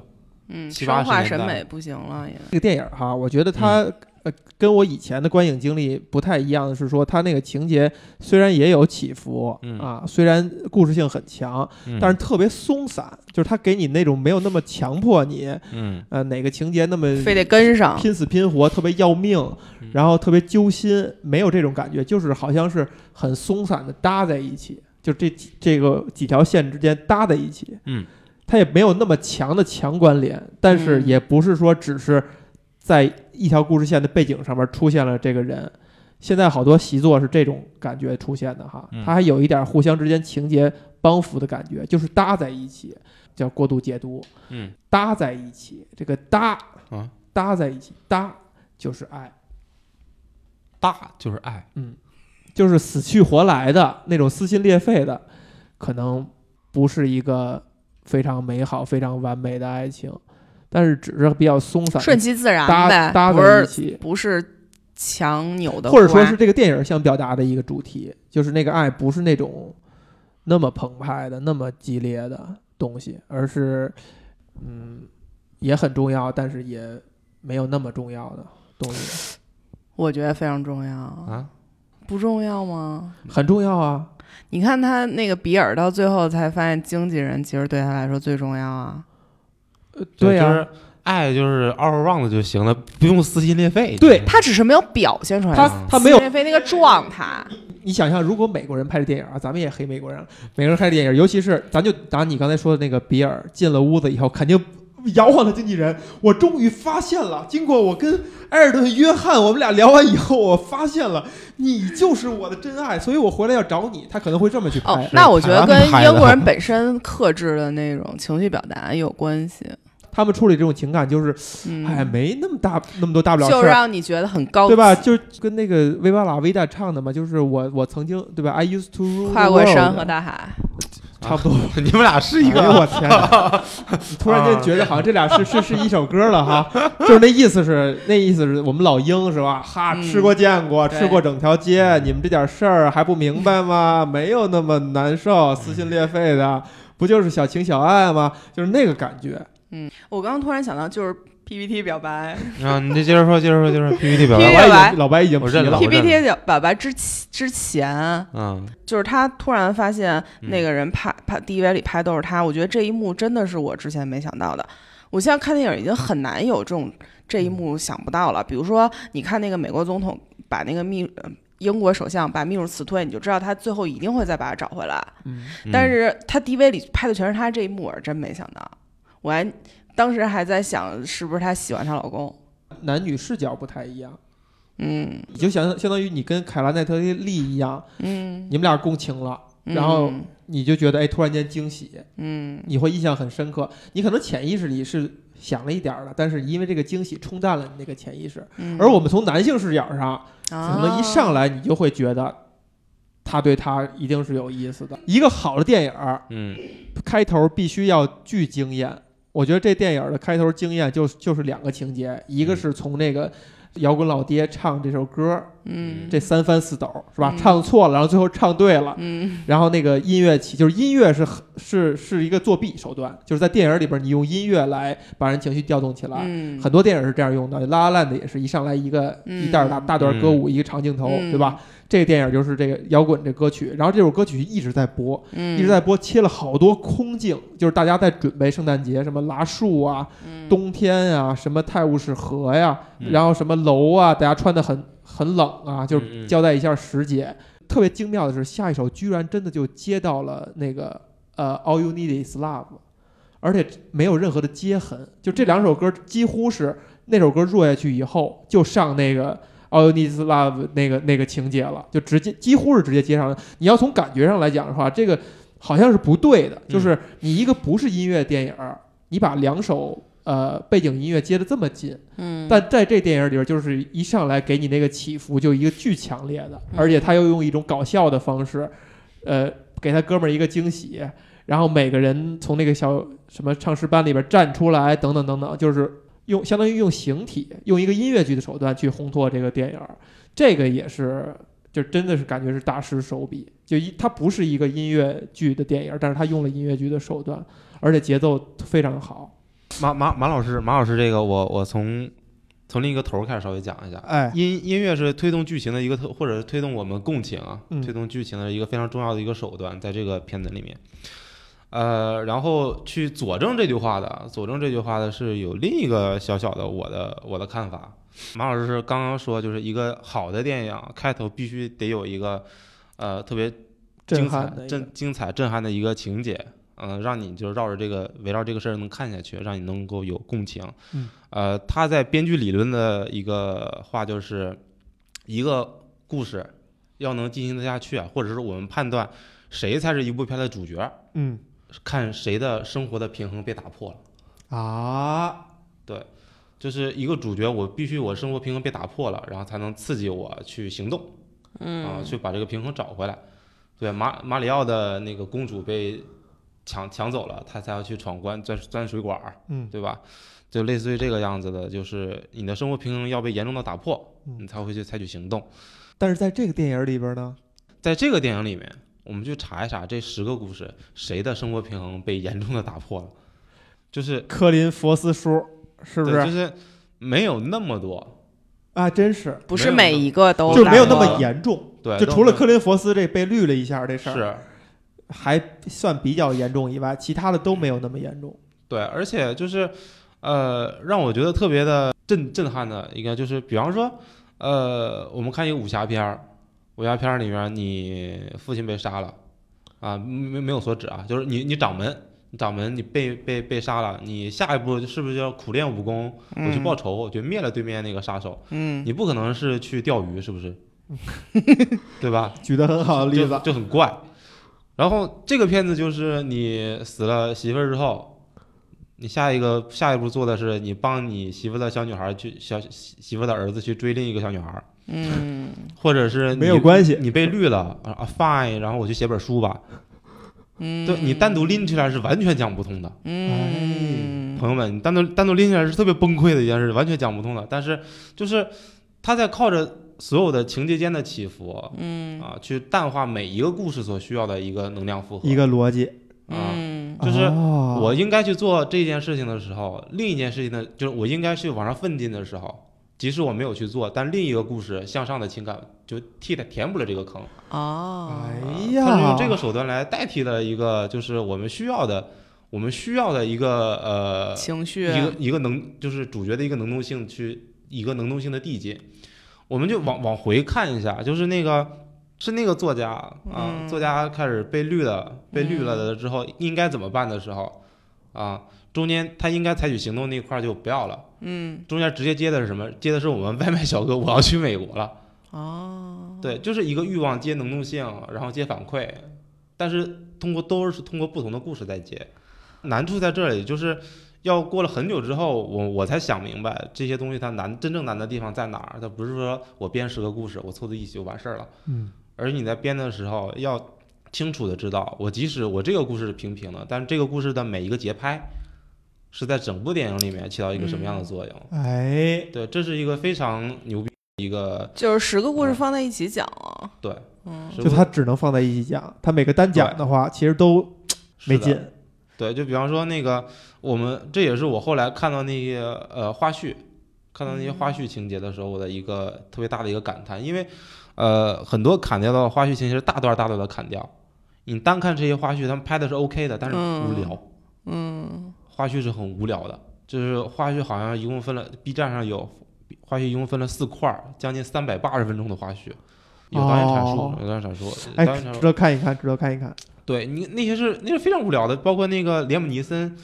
嗯，七生化八十年代审美不行了也。这个电影哈，我觉得它、呃跟我以前的观影经历不太一样的是说，它那个情节虽然也有起伏、嗯啊，虽然故事性很强，嗯但是特别松散，就是它给你那种没有那么强迫你，嗯呃，哪个情节那么非得跟上。拼死拼活，特别要命嗯，然后特别揪心，没有这种感觉，就是好像是很松散的搭在一起，就这几这个几条线之间搭在一起。嗯，它也没有那么强的强关联，但是嗯也不是说只是在一条故事线的背景上面出现了这个人。现在好多习作是这种感觉出现的哈嗯，它还有一点互相之间情节帮扶的感觉，就是搭在一起，叫过度解读。嗯搭在一起，这个搭啊，搭在一起，搭就是爱，搭就是爱。嗯就是死去活来的那种撕心裂肺的，可能不是一个非常美好、非常完美的爱情，但是只是比较松散顺其自然搭呗，搭不是在一起，不是强扭的，或者说是这个电影想表达的一个主题，就是那个爱不是那种那么澎湃的、那么激烈的东西，而是嗯也很重要，但是也没有那么重要的东西，我觉得非常重要，啊，不重要吗？很重要啊。你看他那个比尔到最后才发现，经纪人其实对他来说最重要啊。呃对呀、就是爱就是 all around 就行了，不用撕心裂肺。对他只是没有表现出来他他没有心裂肺那个状态。你想象，如果美国人拍的电影啊，咱们也黑美国人了。美国人拍的电影，尤其是咱就拿你刚才说的那个比尔进了屋子以后，肯定摇晃的经纪人。我终于发现了，经过我跟埃尔顿·约翰我们俩聊完以后，我发现了你就是我的真爱，所以我回来要找你。他可能会这么去拍。哦，那我觉得跟英国人本身克制的那种情绪表达有关系。他们处理这种情感就是，嗯，哎，没那么大那么多大不了就事儿。让你觉得很高，对吧？就是跟那个维瓦拉维达唱的嘛，就是我我曾经对吧？I used to rule 跨过山和大海。差不多。*laughs* 你们俩是一个哎呦我天 *laughs* 突然间觉得好像这俩是是是一首歌了哈，就是那意思是那意思是我们老鹰是吧？哈，嗯吃过见过，对吃过整条街，你们这点事儿还不明白吗？没有那么难受，撕心裂肺的，不就是小情小爱吗？就是那个感觉。嗯，我刚刚突然想到，就是 PPT 表白 *laughs* 啊，你就接着说，接着说，接着说 *laughs* PPT 表白。老白已经老白已经我认了，PPT 表表白之前之前，嗯就是他突然发现嗯那个人拍拍 DV 里拍都是他，我觉得这一幕真的是我之前没想到的。我现在看电影已经很难有这种这一幕想不到了。比如说，你看那个美国总统把那个秘呃英国首相把秘书辞退，你就知道他最后一定会再把他找回来。嗯，嗯但是他 DV 里拍的全是他这一幕，我是真没想到。我还当时还在想，是不是她喜欢她老公？男女视角不太一样，嗯你就想相当于你跟凯拉奈特利一样，嗯，你们俩共情了，嗯然后你就觉得哎，突然间惊喜，嗯你会印象很深刻。你可能潜意识里是想了一点儿的，但是因为这个惊喜冲淡了你那个潜意识。嗯，而我们从男性视角上，可能一上来来你就会觉得他对他一定是有意思的。一个好的电影儿嗯开头必须要巨惊艳。我觉得这电影的开头惊艳就就是两个情节，一个是从那个摇滚老爹唱这首歌，嗯这三翻四抖是吧？嗯。唱错了，然后最后唱对了，嗯。然后那个音乐起，就是音乐是很是是一个作弊手段，就是在电影里边你用音乐来把人情绪调动起来。嗯，很多电影是这样用的，《拉拉烂》的也是一上来一个、嗯。一段大大段歌舞，一个长镜头，嗯。对吧？这个电影就是这个摇滚这歌曲，然后这首歌曲一直在播，嗯一直在播，切了好多空镜，就是大家在准备圣诞节，什么拉树啊、嗯冬天啊、什么泰晤士河呀，嗯然后什么楼啊，大家穿的很很冷啊，就交代一下时节。特别精妙的是，下一首居然真的就接到了那个呃 All You Need Is Love，而且没有任何的接痕，就这两首歌几乎是那首歌弱下去以后就上那个。All You Need Is Love 那个那个情节了，就直接几乎是直接接上了。你要从感觉上来讲的话，这个好像是不对的，就是你一个不是音乐电影儿，你把两首呃背景音乐接的这么近，嗯，但在这电影里边，就是一上来给你那个起伏就一个巨强烈的，嗯。而且他又用一种搞笑的方式，呃，给他哥们儿一个惊喜，然后每个人从那个小什么唱诗班里边站出来，等等等等，就是用相当于用形体，用一个音乐剧的手段去烘托这个电影儿，这个也是。就真的是感觉是大师手笔，就一它不是一个音乐剧的电影，但是他用了音乐剧的手段，而且节奏非常好。马马马老师，马老师，这个我我从从另一个头儿开始稍微讲一下。哎，音音乐是推动剧情的一个特，或者是推动我们共情啊，嗯推动剧情的一个非常重要的一个手段，在这个片子里面。呃，然后去佐证这句话的，佐证这句话的是有另一个小小的我的我的看法。马老师是刚刚说，就是一个好的电影开头必须得有一个呃特别震精彩震精彩震撼的一个情节，嗯、让你就绕着这个围绕这个事儿能看下去，让你能够有共情。嗯，呃，他在编剧理论的一个话就是，一个故事要能进行得下去啊，或者是我们判断谁才是一部片的主角，嗯看谁的生活的平衡被打破了。啊，对就是一个主角，我必须我生活平衡被打破了，然后才能刺激我去行动。啊，嗯去把这个平衡找回来。对，马马里奥的那个公主被抢抢走了，他才要去闯关钻钻水管儿，嗯对吧？就类似于这个样子的，就是你的生活平衡要被严重的打破，嗯你才会去采取行动。但是在这个电影里边呢，在这个电影里面，我们去查一查这十个故事，谁的生活平衡被严重的打破了？就是科林佛斯叔是不？是，就是是没有那么多，啊，真是，不是每一个都就没有那么严重。对，就除了科林佛斯这被绿了一下这事儿，是还算比较严重以外，其他的都没有那么严重。对，而且就是，呃，让我觉得特别的震震撼的一个，就是比方说，呃，我们看一个武侠片儿，武侠片儿里面你父亲被杀了，啊，没没有所指啊，就是你你掌门，你掌门你被被被杀了，你下一步是不是就要苦练武功，我去报仇，我去灭了对面那个杀手？嗯你不可能是去钓鱼，是不是？*laughs* 对吧？举得很好的例子，就很怪。然后这个片子就是你死了媳妇儿之后，你下一个下一步做的是你帮你媳妇的小女孩去小媳媳妇的儿子去追另一个小女孩，嗯。或者是没有关系。你被绿了啊啊 fine，然后我去写本书吧。嗯，对你单独拎起来是完全讲不通的，嗯。朋友们，你单独单独拎起来是特别崩溃的一件事，完全讲不通的。但是就是他在靠着所有的情节间的起伏，嗯。啊，去淡化每一个故事所需要的一个能量负荷。一个逻辑。啊，嗯。就是哦。我应该去做这件事情的时候，另一件事情呢，就是我应该去往上奋进的时候，即使我没有去做，但另一个故事向上的情感就替它填补了这个坑。哦，哎它是用，这个手段来代替了一个就是我们需要的，我们需要的一个呃情绪一个一个能就是主角的一个能动性去一个能动性的递进，我们就往往回看一下，就是那个是那个作家啊，嗯。作家开始被绿了，被绿了的之后应该怎么办的时候啊，中间他应该采取行动那块儿就不要了，嗯。中间直接接的是什么？接的是我们 *laughs* 外卖小哥我要去美国了，哦，对，就是一个欲望接能动性，然后接反馈，但是通过都是通过不同的故事在接，难处在这里，就是要过了很久之后，我我才想明白这些东西它难真正难的地方在哪儿。它不是说我编十个故事，我凑在一起就完事儿了，嗯，而你在编的时候要清楚的知道，我即使我这个故事是平平的，但是这个故事的每一个节拍是在整部电影里面起到一个什么样的作用。哎，对，这是一个非常牛逼的一个就是十个故事嗯放在一起讲啊。对，嗯就它只能放在一起讲，它每个单讲的话，其实都没劲。对，就比方说那个，我们这也是我后来看到那些呃花絮，看到那些花絮情节的时候，我的一个特别大的一个感叹，因为呃很多砍掉的花絮情节是大段大段的砍掉，你单看这些花絮，他们拍的是 OK 的，但是无聊，嗯花絮是很无聊的，就是花絮好像一共分了，B 站上有花絮一共分了四块儿，将近三百八十分钟的花絮。有导演阐述，哦有导演阐述，哎导演阐，述值得看一看，值得看一看。对你那些是那是非常无聊的，包括那个连姆尼森，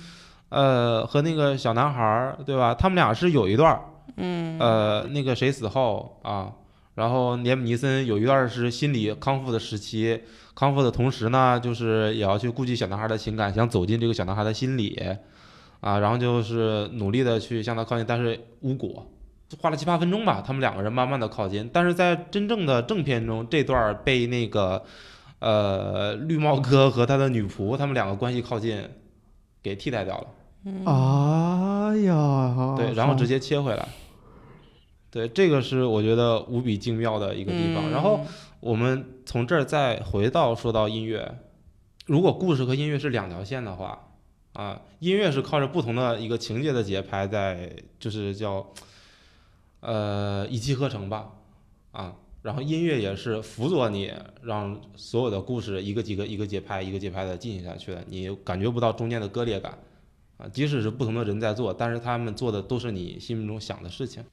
呃，和那个小男孩儿，对吧？他们俩是有一段儿，嗯呃，那个谁死后啊，然后连姆尼森有一段儿是心理康复的时期，康复的同时呢，就是也要去顾及小男孩的情感，想走进这个小男孩的心里，啊，然后就是努力的去向他靠近，但是无果。花了七八分钟吧，他们两个人慢慢的靠近，但是在真正的正片中，这段儿被那个呃绿帽哥和他的女仆他们两个关系靠近给替代掉了。哎呀，对，然后直接切回来。对，这个是我觉得无比精妙的一个地方。然后我们从这儿再回到说到音乐，如果故事和音乐是两条线的话，啊，音乐是靠着不同的一个情节的节拍在，就是叫呃一气呵成吧，啊，然后音乐也是辅佐你，让所有的故事一个几个一个节拍一个节拍的进行下去的，你感觉不到中间的割裂感。啊，即使是不同的人在做，但是他们做的都是你心目中想的事情。